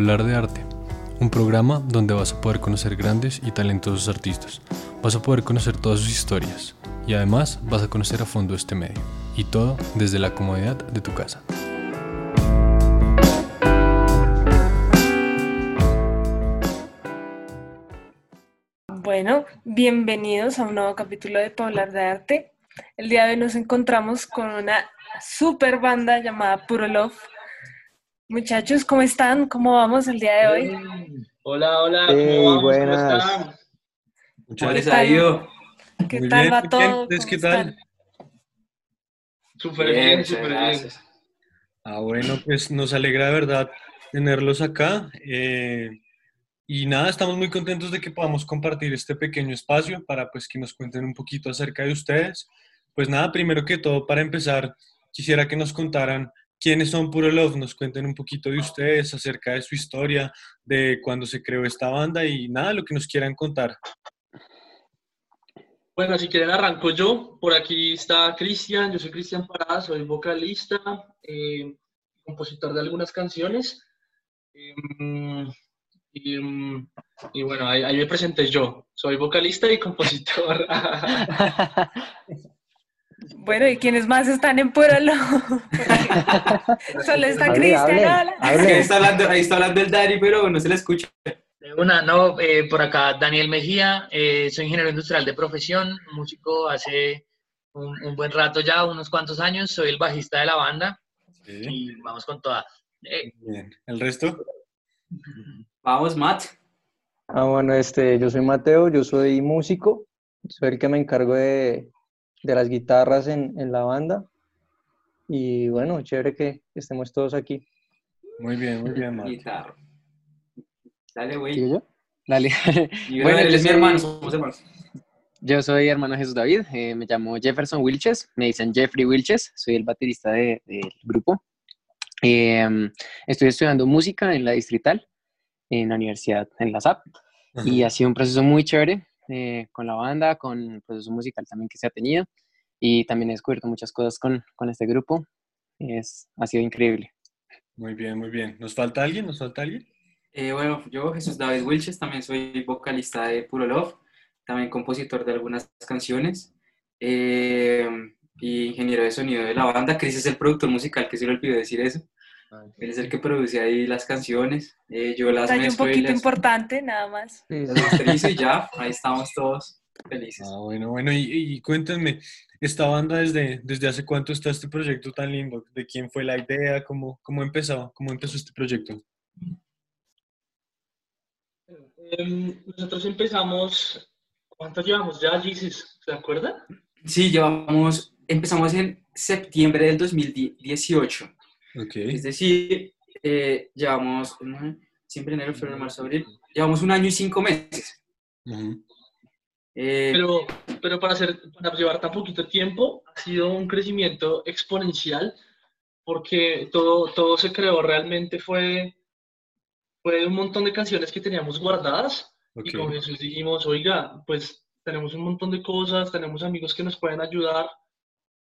hablar de arte, un programa donde vas a poder conocer grandes y talentosos artistas. Vas a poder conocer todas sus historias y además vas a conocer a fondo este medio. Y todo desde la comodidad de tu casa. Bueno, bienvenidos a un nuevo capítulo de Poblar de Arte. El día de hoy nos encontramos con una super banda llamada Puro Love. Muchachos, ¿cómo están? ¿Cómo vamos el día de hoy? Hola, hola, ¿cómo Hey, vamos? buenas. ¿Cómo están? Muchas ¿Qué gracias. tal? ¿Qué Muy tal bien, va todo? ¿Ustedes ¿Cómo qué tal? están? Súper Bien, bien, súper bien. Ah, bueno, pues nos alegra de verdad tenerlos acá. eh, y nada, estamos muy contentos de que podamos compartir este pequeño espacio para pues que nos cuenten un poquito acerca de ustedes. Pues nada, primero que todo, para empezar, quisiera que nos contaran quiénes son Puro Love, nos cuenten un poquito de ustedes, acerca de su historia, de cuándo se creó esta banda y nada, lo que nos quieran contar. Bueno, si quieren arranco yo. Por aquí está Cristian, yo soy Cristian Parada, soy vocalista, eh, compositor de algunas canciones. Em, y, em, y bueno, ahí, ahí me presenté yo. Soy vocalista y compositor. Bueno, ¿y quiénes más están en Puro Love? Solo está Cristian. ahí está hablando, ahí está hablando el Dari, pero no se le escucha. Una, no, eh, por acá Daniel Mejía, eh, soy ingeniero industrial de profesión, músico hace un, un buen rato ya, unos cuantos años, soy el bajista de la banda y vamos con toda. Eh, Bien. ¿El resto? Vamos, Matt. Ah, bueno, este, yo soy Mateo, yo soy músico, soy el que me encargo de, de las guitarras en, en la banda. Y bueno, chévere que estemos todos aquí. Muy bien, muy bien, Marta. Guitarra. Dale, güey. Dale. Y Bueno, él yo es mi soy- hermano, somos hermanos. Yo soy hermano Jesús David, eh, me llamo Jefferson Wilches, me dicen Jeffrey Wilches, soy el baterista de- del grupo. Eh, estoy estudiando música en la Distrital, en la universidad, en la SAP, y ha sido un proceso muy chévere eh, con la banda, con el proceso musical también que se ha tenido, y también he descubierto muchas cosas con, con este grupo. Es, ha sido increíble. Muy bien, muy bien. ¿Nos falta alguien? ¿Nos falta alguien? Eh, bueno, yo, Jesús David Wilches, también soy vocalista de Puro Love, también compositor de algunas canciones eh, y ingeniero de sonido de la banda. Chris es el productor musical, que se le olvidó decir eso. Él es el que produce ahí las canciones. eh, yo las un poquito las, importante, nada más. Sí, las y ya, ahí estamos todos felices. Ah, bueno, bueno, y, y cuéntenme, esta banda desde, desde hace cuánto está este proyecto tan lindo, de quién fue la idea, cómo, cómo empezó, cómo empezó este proyecto. Em, nosotros empezamos, ¿cuánto llevamos ya, Jesus? ¿Se acuerda? Sí, llevamos, empezamos en septiembre del 2018. Ok. Es decir, eh, llevamos siempre enero, febrero, marzo, abril. Llevamos un año y cinco meses. Ujú. Eh, Pero, pero para, hacer, para llevar tan poquito tiempo ha sido un crecimiento exponencial porque todo, todo se creó realmente fue, fue un montón de canciones que teníamos guardadas y ok. con Jesús dijimos, oiga, pues tenemos un montón de cosas, tenemos amigos que nos pueden ayudar,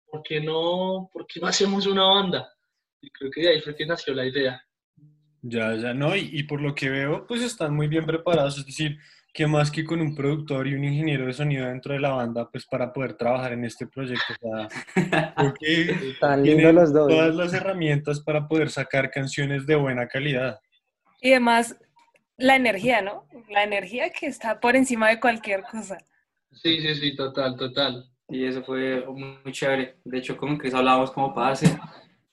¿por qué no, por qué no hacemos una banda? Y creo que de ahí fue que nació la idea. Ya, ya, no, y, y por lo que veo, pues están muy bien preparados, es decir, que más que con un productor y un ingeniero de sonido dentro de la banda, pues para poder trabajar en este proyecto, o sea, creo que Tan lindos tienen los dos. todas las herramientas para poder sacar canciones de buena calidad. Y además, la energía, ¿no? La energía que está por encima de cualquier cosa. Sí, sí, sí, total, total. y eso fue muy, chévere. De hecho, con Chris hablábamos como pase.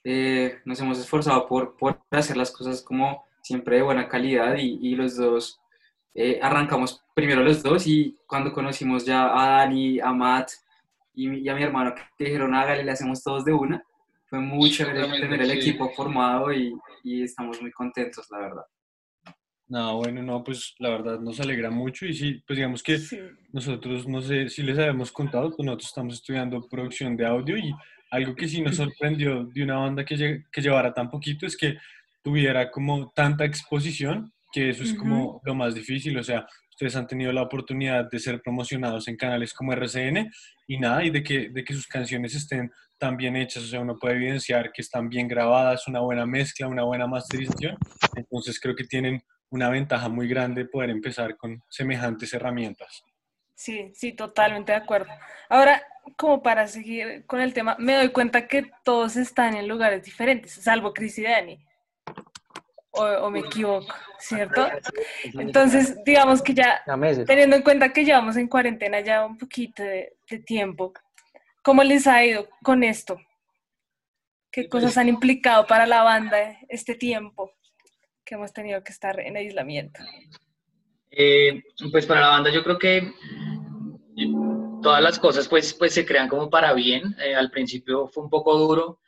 Eh, nos hemos esforzado por, por hacer las cosas como siempre de buena calidad y, y los dos eh, arrancamos primero los dos y cuando conocimos ya a Dani, a Matt y, y a mi hermano que dijeron hágale, le hacemos todos de una. Fue chévere Seguramente, tener el sí. equipo formado y, y estamos muy contentos, la verdad. No, bueno, no, pues la verdad nos alegra mucho y sí, pues digamos que Sí. nosotros, no sé si les habíamos contado, pues nosotros estamos estudiando producción de audio y algo que sí nos sorprendió de una banda que, que llevara tan poquito es que tuviera como tanta exposición, que eso es como lo más difícil, o sea, ustedes han tenido la oportunidad de ser promocionados en canales como RCN y nada, y de que, de que sus canciones estén tan bien hechas, o sea, uno puede evidenciar que están bien grabadas, una buena mezcla, una buena masterización, entonces creo que tienen una ventaja muy grande poder empezar con semejantes herramientas. Sí, sí, totalmente de acuerdo. Ahora, como para seguir con el tema, me doy cuenta que todos están en lugares diferentes, salvo Chris y Dani. O, me equivoco, ¿cierto? Entonces, digamos que ya, teniendo en cuenta que llevamos en cuarentena ya un poquito de, tiempo, ¿cómo les ha ido con esto? ¿Qué cosas han implicado para la banda este tiempo que hemos tenido que estar en aislamiento? Eh, pues para la banda yo creo que todas las cosas pues, pues se crean como para bien. Eh, al principio fue un poco duro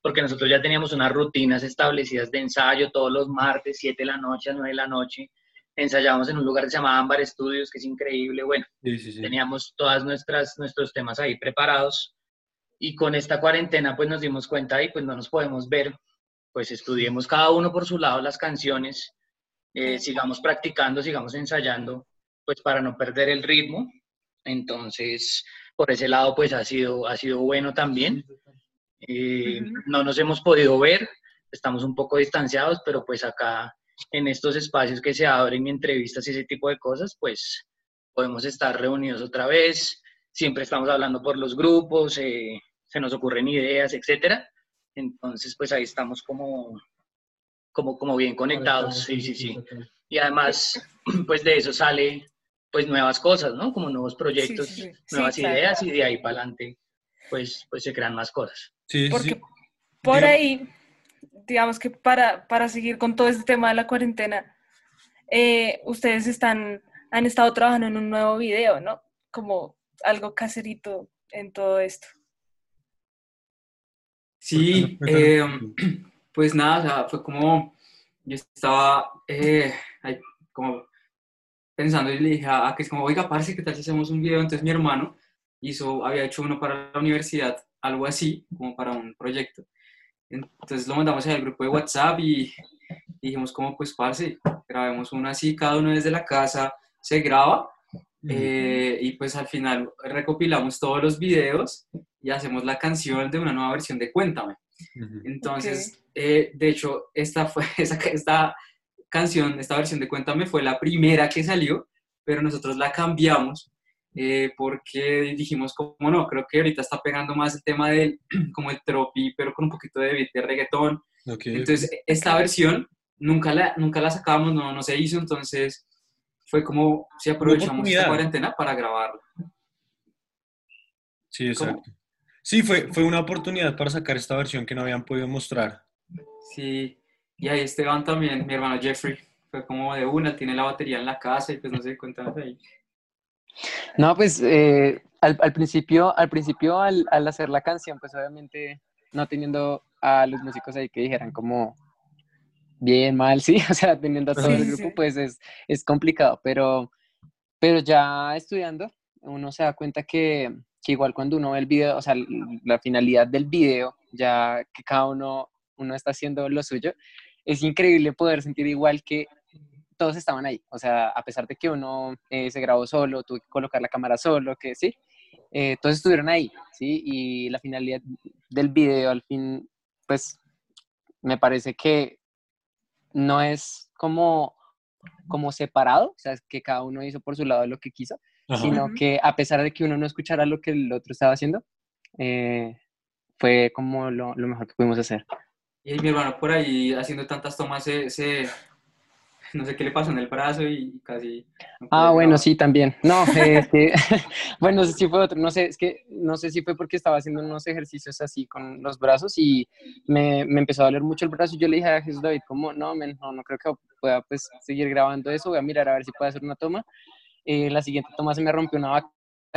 porque nosotros ya teníamos unas rutinas establecidas de ensayo todos los martes, 7 de la noche a 9 de la noche. Ensayábamos en un lugar que se llama Ámbar Studios, que es increíble. Bueno, teníamos todas nuestras nuestros temas ahí preparados. Y con esta cuarentena pues nos dimos cuenta y pues no nos podemos ver. Pues estudiemos cada uno por su lado las canciones, eh, sigamos practicando, sigamos ensayando, pues para no perder el ritmo entonces, por ese lado, pues ha sido, ha sido bueno también. Eh, no nos hemos podido ver, estamos un poco distanciados, pero pues acá en estos espacios que se abren entrevistas y ese tipo de cosas, pues podemos estar reunidos otra vez. Siempre estamos hablando por los grupos, eh, se nos ocurren ideas, etcétera. Entonces, pues ahí estamos como, como, como bien conectados, sí, sí, sí. Y además, pues de eso sale pues nuevas cosas, ¿no? Como nuevos proyectos, nuevas ideas y de ahí para adelante pues, pues se crean más cosas. Sí, Porque por ahí, digamos que para, para seguir con todo este tema de la cuarentena, eh, ustedes están, han estado trabajando en un nuevo video, ¿no? Como algo caserito en todo esto. Sí, eh, pues nada, o sea, fue como, yo estaba eh, como pensando y le dije a, que es como, oiga, parce, ¿qué tal si hacemos un video? Entonces mi hermano hizo, había hecho uno para la universidad, algo así, como para un proyecto. Entonces lo mandamos al grupo de WhatsApp y, dijimos como, pues, parce, grabemos uno así, cada uno desde la casa se graba eh, y pues al final recopilamos todos los videos y hacemos la canción de una nueva versión de Cuéntame. Entonces, eh, de hecho, esta fue, esa, esta canción, esta versión de Cuéntame fue la primera que salió, pero nosotros la cambiamos eh, porque dijimos, como no, creo que ahorita está pegando más el tema del, como el tropi, pero con un poquito de beat de reggaetón. entonces, esta versión nunca la, nunca la sacábamos, no, no se hizo, entonces fue como si aprovechamos esta cuarentena para grabarla. Sí, exacto. Sí, fue, fue una oportunidad para sacar esta versión que no habían podido mostrar. Sí, y ahí Esteban también, mi hermano Jeffrey, fue como de una, tiene la batería en la casa y pues no sé, cuéntanos ahí. No, pues eh, al, al, principio, al, principio al, al, hacer la canción, pues obviamente no teniendo a los músicos ahí que dijeran como bien, mal, sí, o sea, teniendo a todo el grupo, pues es, es complicado, pero, pero ya estudiando, uno se da cuenta que, que igual cuando uno ve el video, o sea, la finalidad del video, ya que cada uno, uno está haciendo lo suyo, es increíble poder sentir igual que todos estaban ahí. O sea, a pesar de que uno eh, se grabó solo, tuve que colocar la cámara solo, que sí, eh, todos estuvieron ahí, ¿sí? Y la finalidad del video, al fin, pues, me parece que no es como, como separado, o sea, que cada uno hizo por su lado lo que quiso, sino que a pesar de que uno no escuchara lo que el otro estaba haciendo, eh, fue como lo, lo mejor que pudimos hacer. Y mi hermano por ahí haciendo tantas tomas se, no sé qué le pasó en el brazo y casi... ah, bueno, sí, también. No, este, bueno, sí fue otro, no sé, es que no sé si fue porque estaba haciendo unos ejercicios así con los brazos y me, me empezó a doler mucho el brazo y yo le dije a Jesús David, como, no, no, no creo que pueda pues seguir grabando eso, voy a mirar a ver si puedo hacer una toma. Eh, la siguiente toma se me rompió una vaca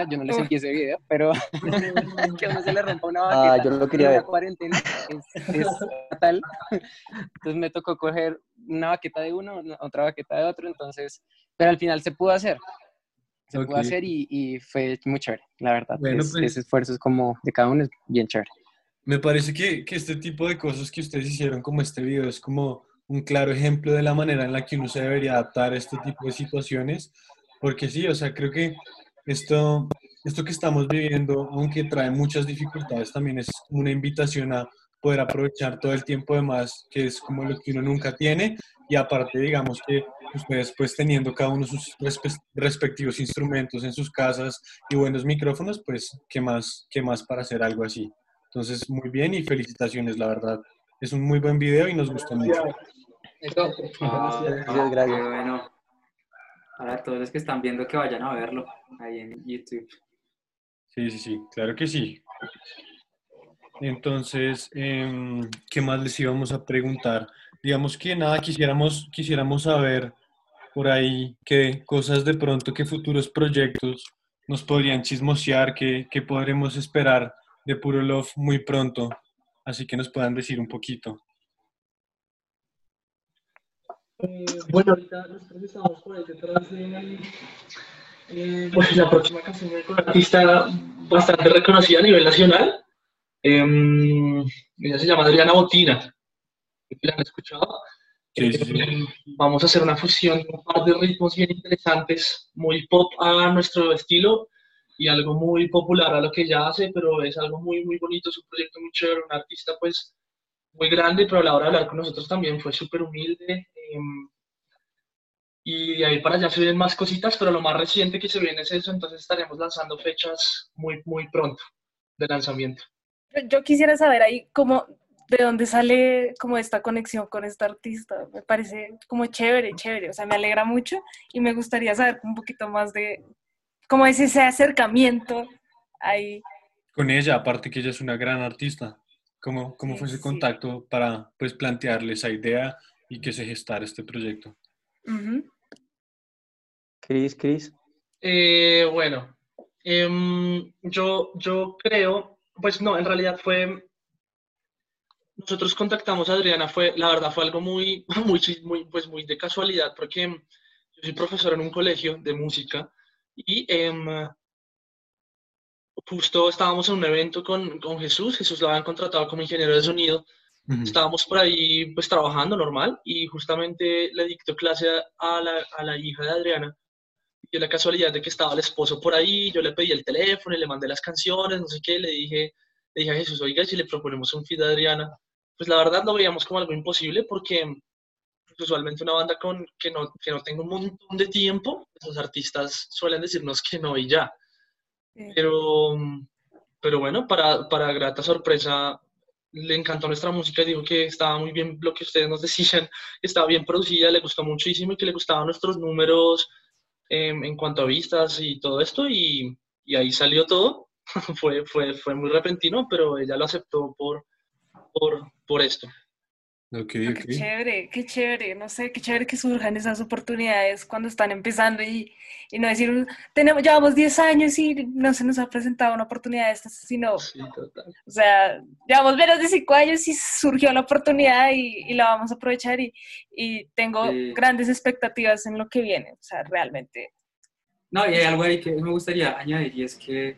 yo no les envié ese video, pero que a uno se le rompa una vaqueta. Ah, yo lo quería ver. cuarentena es, fatal. Entonces me tocó coger una baqueta de uno, otra baqueta de otro, entonces, pero al final se pudo hacer. Se pudo hacer y, y, fue muy chévere, la verdad. Bueno, pues, ese esfuerzo es como de cada uno es bien chévere. Me parece que, que este tipo de cosas que ustedes hicieron, como este video, es como un claro ejemplo de la manera en la que uno se debería adaptar a este tipo de situaciones porque sí, o sea, creo que esto, esto que estamos viviendo, aunque trae muchas dificultades, también es una invitación a poder aprovechar todo el tiempo de más, que es como lo que uno nunca tiene, y aparte, digamos que ustedes pues teniendo cada uno sus respectivos instrumentos en sus casas y buenos micrófonos, pues qué más, qué más para hacer algo así. Entonces, muy bien y felicitaciones, la verdad. Es un muy buen video y nos gustó mucho. Ah, gracias, gracias. Bueno, para todos los que están viendo que vayan a verlo ahí en YouTube. Sí, sí, sí, claro que sí. Entonces, em, ¿qué más les íbamos a preguntar? Digamos que nada, quisiéramos, quisiéramos saber por ahí qué cosas de pronto, qué futuros proyectos nos podrían chismosear, qué, qué podremos esperar de Puro Love muy pronto. Así que nos puedan decir un poquito. Eh, bueno, ahorita nosotros estamos por ahí detrás de eh, pues la próxima canción de un artista bastante reconocida a nivel nacional. Eh, ella se llama Adriana Botina. ¿La han escuchado? Eh, vamos a hacer una fusión de un par de ritmos bien interesantes, muy pop a nuestro estilo y algo muy popular a lo que ella hace, pero es algo muy, muy bonito, es un proyecto muy chévere, un artista pues muy grande, pero a la hora de hablar con nosotros también fue súper humilde. Em, y de ahí para allá se vienen más cositas, pero lo más reciente que se viene es eso, entonces estaremos lanzando fechas muy, muy pronto de lanzamiento. Yo quisiera saber ahí cómo, de dónde sale como esta conexión con esta artista. Me parece como chévere, chévere, o sea, me alegra mucho y me gustaría saber un poquito más de cómo es ese acercamiento ahí. Con ella, aparte que ella es una gran artista. ¿Cómo, cómo fue ese contacto para pues, plantearle esa idea y que se gestara este proyecto? Cris, Cris. Eh, bueno, em, yo, yo creo, pues no, en realidad fue, nosotros contactamos a Adriana, fue, la verdad fue algo muy, muy, muy, pues muy de casualidad, porque yo soy profesor en un colegio de música y em, justo estábamos en un evento con, con, Jesús, Jesús lo habían contratado como ingeniero de sonido, estábamos por ahí pues trabajando normal y justamente le dictó clase a la, a la hija de Adriana. Y la casualidad de que estaba el esposo por ahí, yo le pedí el teléfono y le mandé las canciones, no sé qué, le dije, le dije a Jesús, oiga, si le proponemos un feed a Adriana, pues la verdad lo veíamos como algo imposible porque pues, usualmente una banda con, que, no, que no tenga un montón de tiempo, los artistas suelen decirnos que no y ya. Pero, pero bueno, para, para grata sorpresa, le encantó nuestra música dijo que estaba muy bien lo que ustedes nos decían, estaba bien producida, le gustó muchísimo y que le gustaban nuestros números em, en cuanto a vistas y todo esto y, y ahí salió todo. fue, fue, fue muy repentino, pero ella lo aceptó por, por, por esto. Okay, ah, Qué chévere, qué chévere, no sé, qué chévere que surjan esas oportunidades cuando están empezando y, y no decir, tenemos, llevamos 10 años y no se nos ha presentado una oportunidad de estas, sino, sí, total. o sea, llevamos menos de 5 años y surgió la oportunidad y, y la vamos a aprovechar y, y tengo sí. grandes expectativas en lo que viene, o sea, realmente. No, y hay algo ahí que me gustaría añadir y es que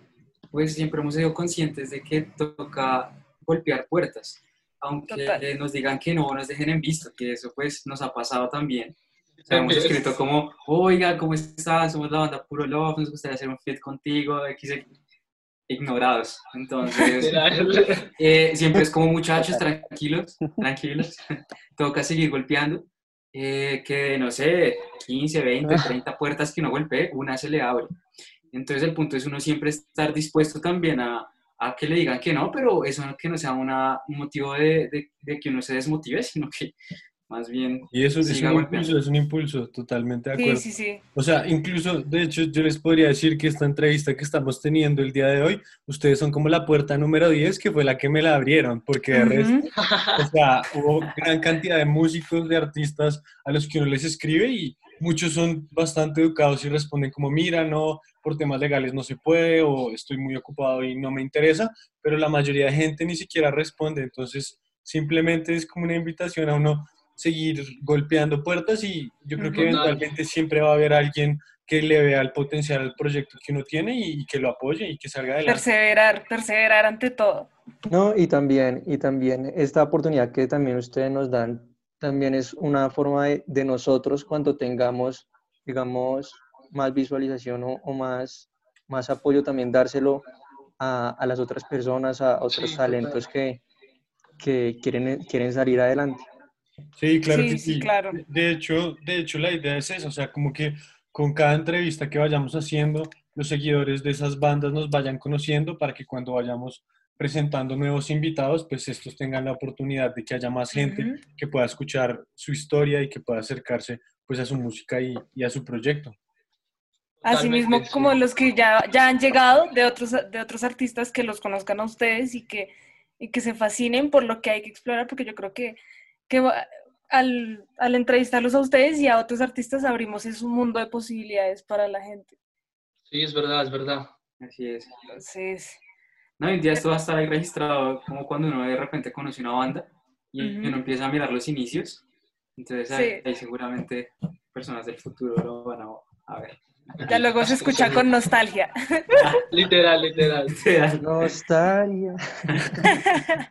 pues siempre hemos sido conscientes de que toca golpear puertas aunque Total. nos digan que no, nos dejen en visto, que eso pues nos ha pasado también. O sea, hemos escrito como, oiga, ¿cómo estás? Somos la banda Puro Love, nos gustaría hacer un feed contigo, X, ignorados. Entonces, eh, siempre es como muchachos, tranquilos, tranquilos, toca seguir golpeando. Eh, que no sé, 15, 20, 30 puertas que uno golpee, una se le abre. Entonces el punto es uno siempre estar dispuesto también a, a que le digan que no, pero eso no que no sea una, un motivo de, de, de, que uno se desmotive, sino que más bien... Y eso es un impulso, es un impulso, totalmente de acuerdo. Sí, sí, sí. O sea, incluso, de hecho, yo les podría decir que esta entrevista que estamos teniendo el día de hoy, ustedes son como la puerta número 10, que fue la que me la abrieron, porque de uh -huh. resto, o sea, hubo gran cantidad de músicos, de artistas a los que uno les escribe y muchos son bastante educados y responden como, mira, no, por temas legales no se puede o estoy muy ocupado y no me interesa, pero la mayoría de gente ni siquiera responde, entonces simplemente es como una invitación a uno seguir golpeando puertas y yo creo que eventualmente siempre va a haber alguien que le vea el potencial al proyecto que uno tiene y que lo apoye y que salga adelante. Perseverar, perseverar ante todo. No, y también, y también esta oportunidad que también ustedes nos dan, también es una forma de, de nosotros cuando tengamos, digamos, más visualización o, más, más apoyo también dárselo a, a las otras personas, a otros talentos que, que quieren, quieren salir adelante. Sí, claro que sí. Claro. De, hecho, de hecho, la idea es esa, o sea, como que con cada entrevista que vayamos haciendo, los seguidores de esas bandas nos vayan conociendo para que cuando vayamos presentando nuevos invitados, pues estos tengan la oportunidad de que haya más gente que pueda escuchar su historia y que pueda acercarse pues a su música y, y a su proyecto. Asimismo, como los que ya, ya han llegado de otros, de otros artistas que los conozcan a ustedes y que, y que se fascinen por lo que hay que explorar, porque yo creo que, que al, al entrevistarlos a ustedes y a otros artistas abrimos es un mundo de posibilidades para la gente. Sí, es verdad, es verdad. Así es. Entonces, no, hoy en día esto va a estar ahí registrado como cuando uno de repente conoce una banda y uno empieza a mirar los inicios. Entonces ahí, seguramente personas del futuro lo van a, ver. Ya luego se escucha con nostalgia. literal, literal. Nostalgia.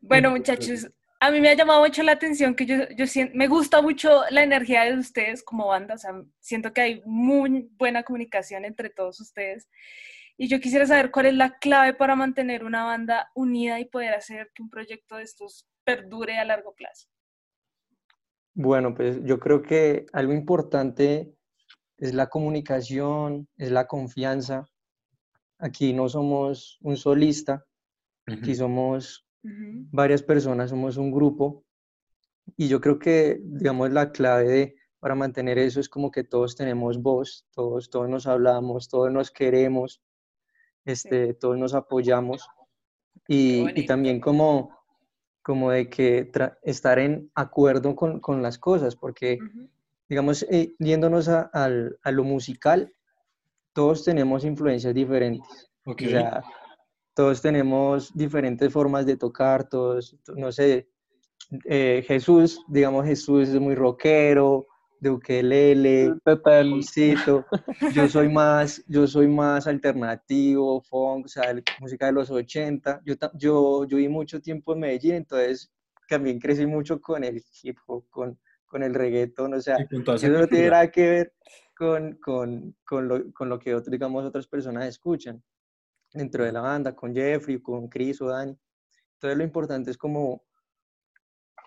bueno, muchachos, a mí me ha llamado mucho la atención que yo, yo siento, me gusta mucho la energía de ustedes como banda, o sea, siento que hay muy buena comunicación entre todos ustedes. Y yo quisiera saber cuál es la clave para mantener una banda unida y poder hacer que un proyecto de estos perdure a largo plazo. Bueno, pues yo creo que algo importante es la comunicación, es la confianza. Aquí no somos un solista, aquí somos varias personas, somos un grupo. Y yo creo que, digamos, la clave para mantener eso es como que todos tenemos voz, todos, todos nos hablamos, todos nos queremos, este, todos nos apoyamos y, y también como, como de que estar en acuerdo con, con las cosas, porque, digamos, eh, yéndonos a, a, lo musical, todos tenemos influencias diferentes. O sea, todos tenemos diferentes formas de tocar, todos, no sé, eh, Jesús, digamos, Jesús es muy rockero, de ukelele, pulsito. Yo soy más, yo soy más alternativo, funk, o sea, música de los 80. Yo, yo, yo vi mucho tiempo en Medellín, entonces también crecí mucho con el hip hop, con, con el reggaeton, o sea, eso no tiene nada que ver con, con, con, lo, con lo que digamos, otras personas escuchan dentro de la banda, con Jeffrey, con Chris o Dani. Entonces lo importante es como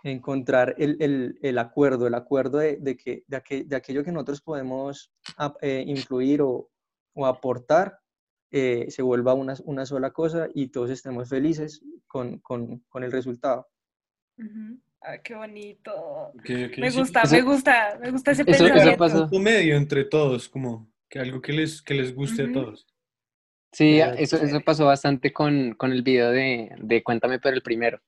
encontrar el, el, el acuerdo, el acuerdo de, de que, de, de, aquello que nosotros podemos eh, influir o, o aportar eh, se vuelva una, una, sola cosa y todos estemos felices con, con, con el resultado. Ah, qué bonito. me gusta, me gusta, me gusta ese eso, pensamiento. Eso medio entre todos, como que algo que les, que les guste a todos. Sí, eso, eso pasó bastante con, con el video de, de Cuéntame pero el primero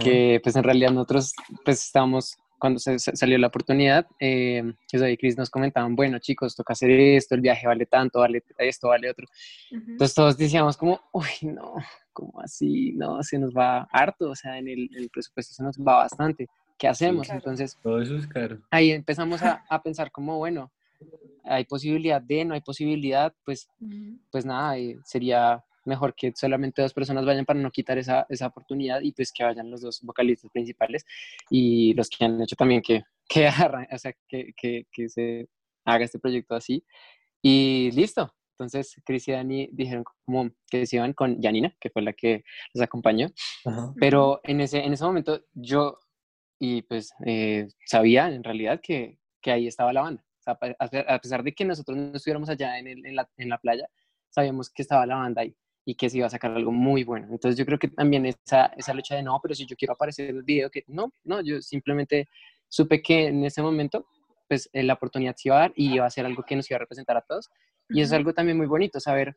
que pues en realidad nosotros pues estábamos, cuando se, salió la oportunidad, eh, y Chris nos comentaban, bueno chicos, toca hacer esto, el viaje vale tanto, vale esto, vale otro. Entonces todos decíamos como, uy, no, como así? No, se nos va harto, o sea, en el, presupuesto se nos va bastante. ¿Qué hacemos? Entonces, todo eso es caro. Ahí empezamos a, a pensar como, bueno, hay posibilidad de, no hay posibilidad, pues, pues nada, eh, sería mejor que solamente dos personas vayan para no quitar esa, esa oportunidad y pues que vayan los dos vocalistas principales y los que han hecho también que, que, o sea, que, que, que se haga este proyecto así. Y listo. Entonces, Chris y Dani dijeron como que se iban con Janina, que fue la que los acompañó. Pero en ese, en ese momento yo, y pues eh, sabía en realidad que, que, ahí estaba la banda. O sea, a pesar de que nosotros no estuviéramos allá en, el, en, la, en la playa, sabíamos que estaba la banda ahí y que se iba a sacar algo muy bueno. Entonces yo creo que también esa, esa lucha de no, pero si yo quiero aparecer en el video, que no, no, yo simplemente supe que en ese momento pues eh, la oportunidad se iba a dar y iba a ser algo que nos iba a representar a todos. Y es algo también muy bonito saber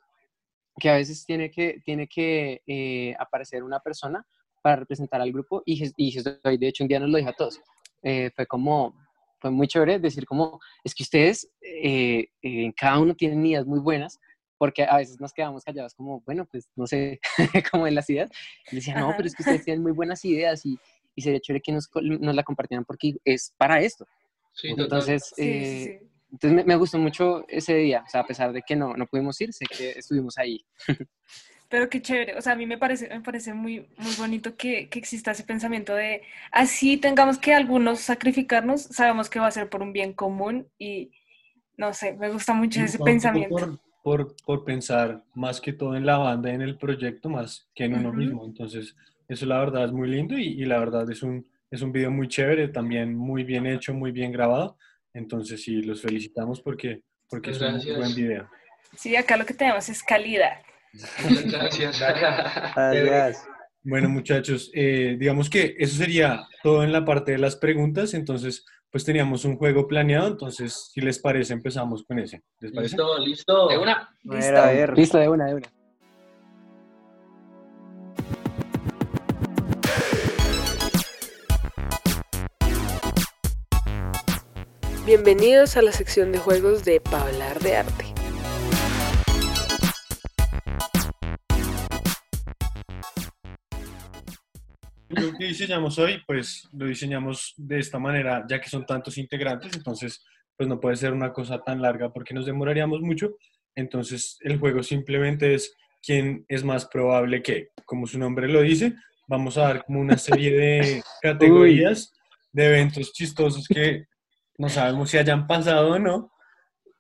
que a veces tiene que, tiene que eh, aparecer una persona para representar al grupo y, y de hecho un día nos lo dijo a todos. Eh, fue como, fue muy chévere decir como, es que ustedes, en cada uno tienen ideas muy buenas, porque a veces nos quedamos callados como, bueno, pues no sé, como en las ideas. Y decía, no, pero es que ustedes tienen muy buenas ideas y, y sería chévere que nos, nos, la compartieran porque es para esto. Sí, entonces, eh, entonces me, gustó mucho ese día, o sea, a pesar de que no, no pudimos ir, sé que estuvimos ahí. Pero qué chévere, o sea, a mí me parece, me parece muy, muy bonito que, que exista ese pensamiento de, así tengamos que algunos sacrificarnos, sabemos que va a ser por un bien común y, No sé, me gusta mucho ese pensamiento. Por, por, por pensar más que todo en la banda y en el proyecto, más que en uno Ujú. mismo. Entonces, eso la verdad es muy lindo y, y la verdad es un, es un video muy chévere, también muy bien hecho, muy bien grabado. Entonces, sí, los felicitamos porque, porque es un muy buen video. Sí, acá lo que tenemos es calidad. Gracias. Gracias. Bueno, muchachos, eh, digamos que eso sería todo en la parte de las preguntas. Entonces, pues teníamos un juego planeado. Entonces, si les parece, empezamos con ese. ¿Les parece? Listo, listo. De una. A ver, Listo. a ver. Listo, de una, de una. Bienvenidos a la sección de juegos de Hablar de Arte. Lo que diseñamos hoy, pues lo diseñamos de esta manera, ya que son tantos integrantes, entonces pues no puede ser una cosa tan larga porque nos demoraríamos mucho. Entonces el juego simplemente es quién es más probable que, como su nombre lo dice, vamos a dar como una serie de categorías de eventos chistosos que no sabemos si hayan pasado o no,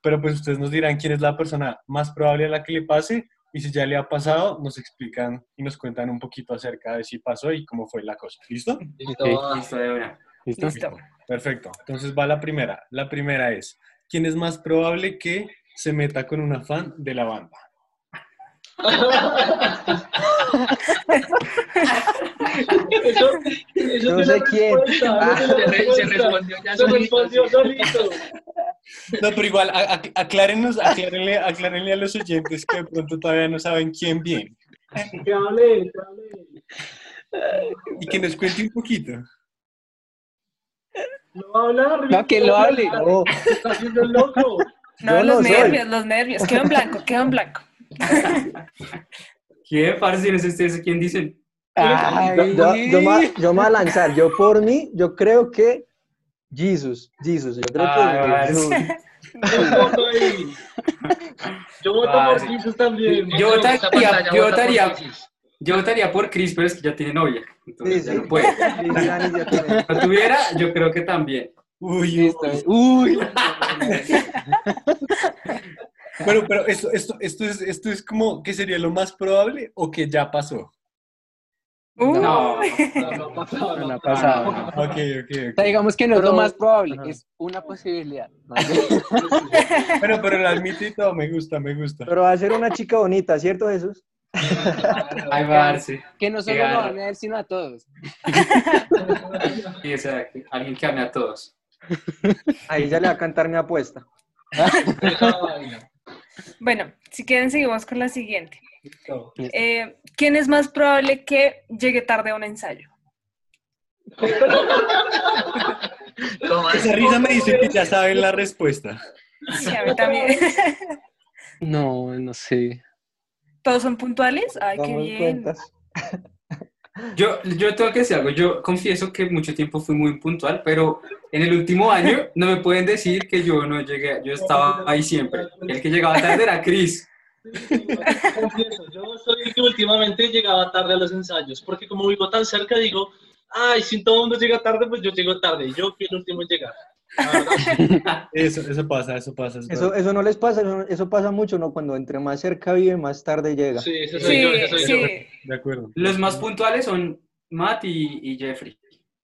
pero pues ustedes nos dirán quién es la persona más probable a la que le pase y si ya le ha pasado, nos explican y nos cuentan un poquito acerca de si pasó y cómo fue la cosa. ¿Listo? Listo. Listo, de una. ¿Listo? Listo. Perfecto. Entonces va la primera. La primera es, ¿quién es más probable que se meta con una fan de la banda? Eso, eso No sé quién. Ah. Se respondió ya Se solito, respondió sí. solito. No, pero igual, a- a- aclárenos, aclárenle, aclárenle a los oyentes que de pronto todavía no saben quién bien. Que hable, que hable. Y que nos cuente un poquito. No va a hablar. No, que lo hable. No, Está haciendo el loco. No, los no soy. nervios, los nervios. Quedó en blanco, quedó en blanco. ¿Quién, parce? No sé ustedes quién dicen. Ay, yo, yo, me, yo me voy a lanzar. Yo por mí, yo creo que Jesus, Jesus. Yo creo Ay, que. Jesús. Yo voto ahí. Yo voto Vale. por Jesus también. Yo votaría, yo votaría, yo votaría por Chris, pero es que ya tiene novia. Entonces Sí, ya sí. no puede. Si no tuviera, yo creo que también. Uy. Uy. Bueno, pero esto, esto, esto, es, esto es como que sería lo más probable o que ya pasó. Uh, No. No, no ha pasado, No no. ha pasado. Ok, ok, O ok. sea, digamos que no es Pero- lo más probable, es una posibilidad. Bueno, pero lo admito y todo, me gusta, me gusta. Pero va a ser una chica bonita, ¿cierto, Jesús? Ay, parce. Que no solo lo van a ver, sino a todos. Sí, o sea, que alguien que ame a todos. Ahí ya le va a cantar mi apuesta. Bueno, si quieren seguimos con la siguiente. Eh, ¿Quién es más probable que llegue tarde a un ensayo? Esa risa me dice que ya saben la respuesta. Sí, a mí también. No, no sé. ¿Todos son puntuales? Ay, qué bien. Yo, yo tengo que decir algo. Yo confieso que mucho tiempo fui muy puntual, pero en el último año no me pueden decir que yo no llegué. Yo estaba ahí siempre. El que llegaba tarde era Chris. Confieso, yo soy el que últimamente llegaba tarde a los ensayos, porque como vivo tan cerca, digo, ay, si todo el mundo llega tarde, pues yo llego tarde, y yo fui el último en llegar. Eso, eso pasa, eso pasa. eso Eso, pasa. eso no les pasa, eso, eso pasa mucho, ¿no? Cuando entre más cerca vive, más tarde llega. sí, ese soy Sí, yo, ese soy yo. sí. De acuerdo. Los más puntuales son Matt y, y Jeffrey.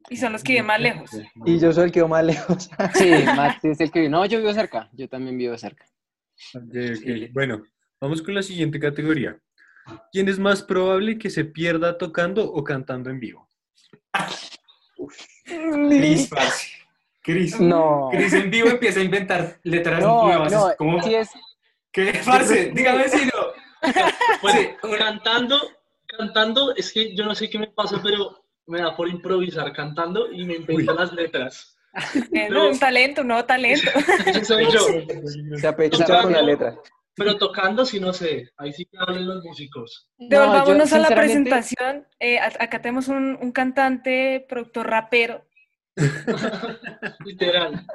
Y son los que viven más lejos. Y yo soy el que va más lejos. Sí, Matt es el que vive. No, yo vivo cerca. Yo también vivo cerca. Ok, ok. Bueno, vamos con la siguiente categoría. ¿Quién es más probable que se pierda tocando o cantando en vivo? Chris, parce. Chris. No. Chris en vivo empieza a inventar letras No, nuevas. no, es sí es, ¿Qué, parce? Dígame si no. Bueno, Sí, una- cantando, cantando, es que yo no sé qué me pasa, pero me da por improvisar cantando y me invento las letras. Eh, no, un talento, un nuevo talento. Soy yo. Se apechuga con la letra. Pero tocando sí no sé, ahí sí que hablen los músicos. Devolvámonos yo, a la presentación. Eh, acá tenemos un, un cantante, productor rapero. Literal.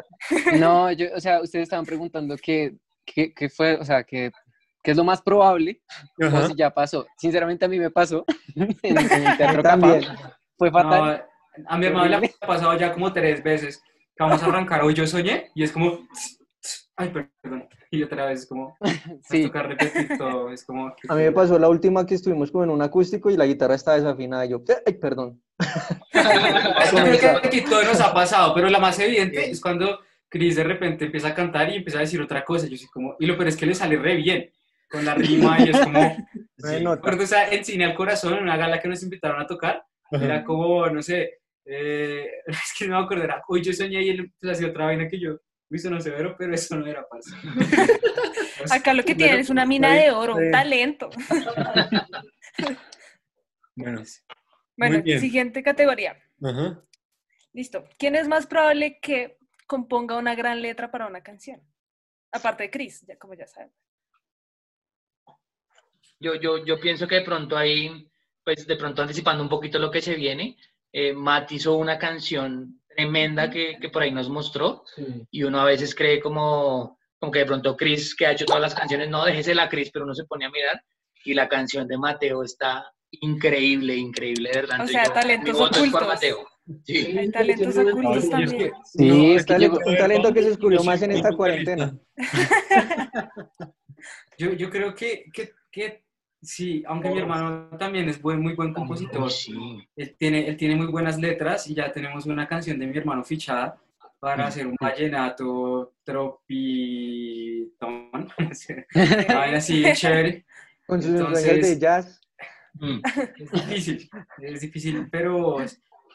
No, yo, o sea, ustedes estaban preguntando qué, qué, qué fue, o sea, qué, qué es lo más probable, o si ya pasó. Sinceramente a mí me pasó en, en el teatro También. Fue fatal. No, a mi hermano le ha pasado ya como tres veces. Vamos a arrancar hoy, yo soñé, y es como. Ay, perdón. Y otra vez como, Sí. sí. toca repetir todo, es como... A mí me pasó la última que estuvimos como en un acústico y la guitarra estaba desafinada. Y yo, ay, perdón. Creo que aquí todo nos ha pasado, pero la más evidente es cuando Chris de repente empieza a cantar y empieza a decir otra cosa. Yo soy como, y lo peor es que le sale re bien con la rima y es como, sí. nota. Recuerdo esa en Cine al Corazón, en una gala que nos invitaron a tocar, era como, no sé, eh, es que no me acuerdo, era, hoy yo soñé y él empezó a hacer otra vaina que yo, uy, eso no severo, pero eso no era paz. Acá lo que tienen es una mina de oro, un talento. Bueno, Bueno, bien. siguiente categoría. ajá. Listo. ¿Quién es más probable que componga una gran letra para una canción? Aparte de Chris, ya como ya saben. Yo, yo, yo pienso que de pronto ahí, pues de pronto anticipando un poquito lo que se viene, eh, Matt hizo una canción tremenda que, que por ahí nos mostró y uno a veces cree como, como que de pronto Chris, que ha hecho todas las canciones, no, déjese la Chris, pero uno se pone a mirar y la canción de Mateo está increíble, increíble, de verdad. O sea, yo- talentos es ocultos. Mateo. Sí. Hay talentos ocultos es también. que- Sí, no, es que yo un talento que se descubrió más en esta cuarentena. Yo, yo creo que, que, que sí, aunque mi hermano también es buen, muy buen compositor, Sí. él tiene, él tiene muy buenas letras y ya tenemos una canción de mi hermano fichada para hacer un vallenato tropitón. Así chévere. Con sus Entonces- de jazz. Mm. Es difícil, es difícil, pero,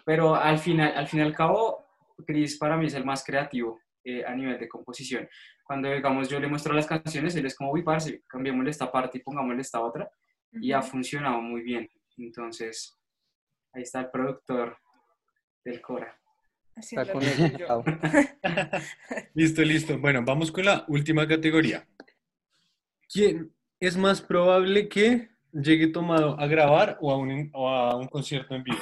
pero al final, al fin y al cabo, Chris para mí es el más creativo eh, a nivel de composición. Cuando, digamos, yo le muestro las canciones, él es como, uy, parce, cambiémosle esta parte y pongámosle esta otra, y ha funcionado muy bien. Entonces, ahí está el productor del Cora. Está conectado. Listo, listo. Bueno, vamos con la última categoría. ¿Quién es más probable que llegue tomado a grabar o a un, o a un concierto en vivo?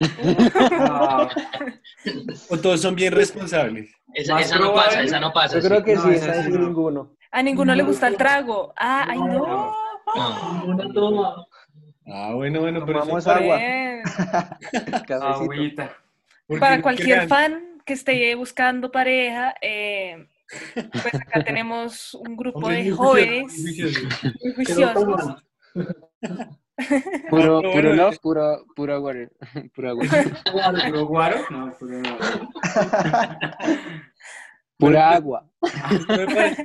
¿O todos son bien responsables? Esa, no pasa, esa no pasa. Yo creo sí. que No, sí, esa esa sí sí no. ninguno. A ninguno le gusta el trago. Ah, ay, no. No. Ah, bueno, bueno, pero Tomamos eso- agua. Agüita. Para cualquier crean- fan que esté buscando pareja, eh, pues acá tenemos un grupo de jóvenes muy juiciosos. Puro, pero puro bueno, love, puro, puro water. Puro agua. ¿Puro guaro? No, puro no. Pura agua.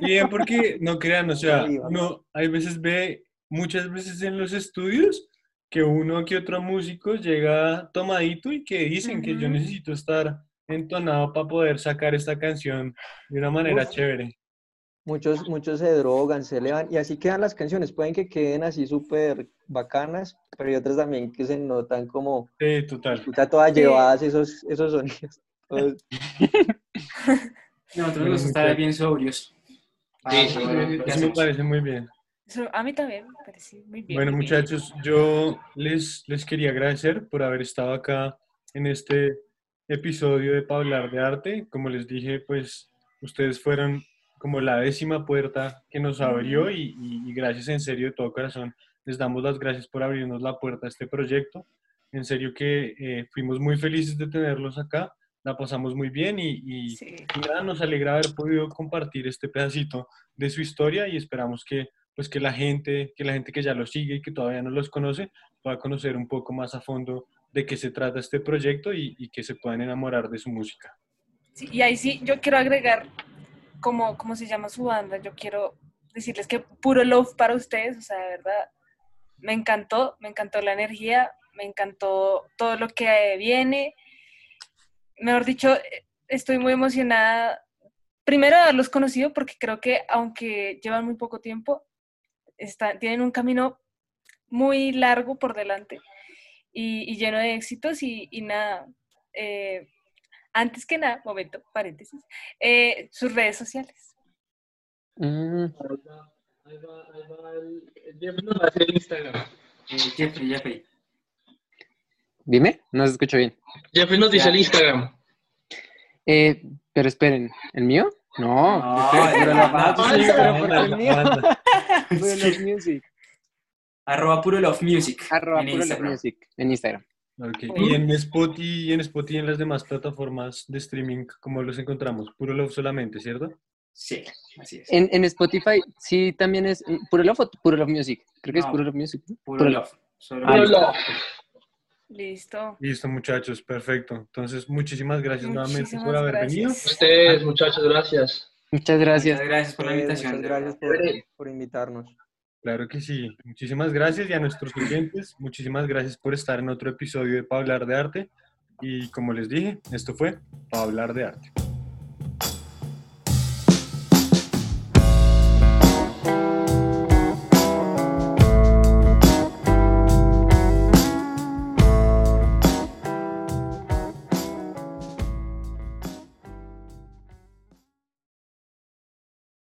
Bien porque no crean, o sea, uno hay veces ve, muchas veces en los estudios, que uno que otro músico llega tomadito y que dicen que yo necesito estar entonado para poder sacar esta canción de una manera Uf. chévere. Muchos, muchos se drogan, se elevan y así quedan las canciones. Pueden que queden así súper bacanas, pero hay otras también que se notan como Sí, total. puta, todas Sí. llevadas esos, esos sonidos. Todos- Nosotros nos gusta bien sobrios. Ah, Sí, ¿qué Eso me parece muy bien. Eso a mí también me parece muy bien. Bueno, muy bien. muchachos, yo les, les quería agradecer por haber estado acá en este episodio de Pa' hablar de arte. Como les dije, pues ustedes fueron como la décima puerta que nos abrió y, y- y gracias en serio de todo corazón. Les damos las gracias por abrirnos la puerta a este proyecto. En serio que eh, fuimos muy felices de tenerlos acá, la pasamos muy bien y, y- Sí. y nada, nos alegra haber podido compartir este pedacito de su historia y esperamos que pues que la gente, que la gente que ya lo sigue y que todavía no los conoce, pueda conocer un poco más a fondo de qué se trata este proyecto y, y que se puedan enamorar de su música. Sí, y ahí sí, yo quiero agregar, como, ¿cómo se llama su banda? Yo quiero decirles que puro love para ustedes, o sea, de verdad, me encantó, me encantó la energía, me encantó todo lo que viene. Mejor dicho, estoy muy emocionada, primero de haberlos conocido, porque creo que aunque llevan muy poco tiempo, están, tienen un camino muy largo por delante y, y lleno de éxitos y, y nada. eh, antes que nada, momento, paréntesis, eh, sus redes sociales. Mm, Ahí va, ahí va el, el Jeff nos va a hacer el Instagram. Eh, Jeffrey, Jeffrey. Dime, no se escucho bien. Jeffrey nos dice Ya. el Instagram. Eh, pero esperen, ¿el mío? No. No, Pero el la banda. banda, sí, pero. Puro Love Music. Arroba Puro Love Music. Arroba en Puro Love Instagram. Music en Instagram. Y en Spotify y en Spotify y en las demás plataformas de streaming, ¿cómo los encontramos? Puro Love solamente, ¿cierto? Sí, así es. En, en Spotify sí también es mm, Puro Love o Puro Love Music. Creo que es. Puro Love Music. Puro Puro love. Solo Ah, love. Listo. Listo, muchachos, perfecto. Entonces, muchísimas gracias nuevamente por haber gracias. venido. Ustedes, muchachos, gracias. Muchas gracias. Muchas gracias por la Eh, invitación. muchas gracias por, por invitarnos. Claro que sí. Muchísimas gracias y a nuestros oyentes, muchísimas gracias por estar en otro episodio de Pa' hablar de arte. Y como les dije, esto fue Pa' hablar de arte.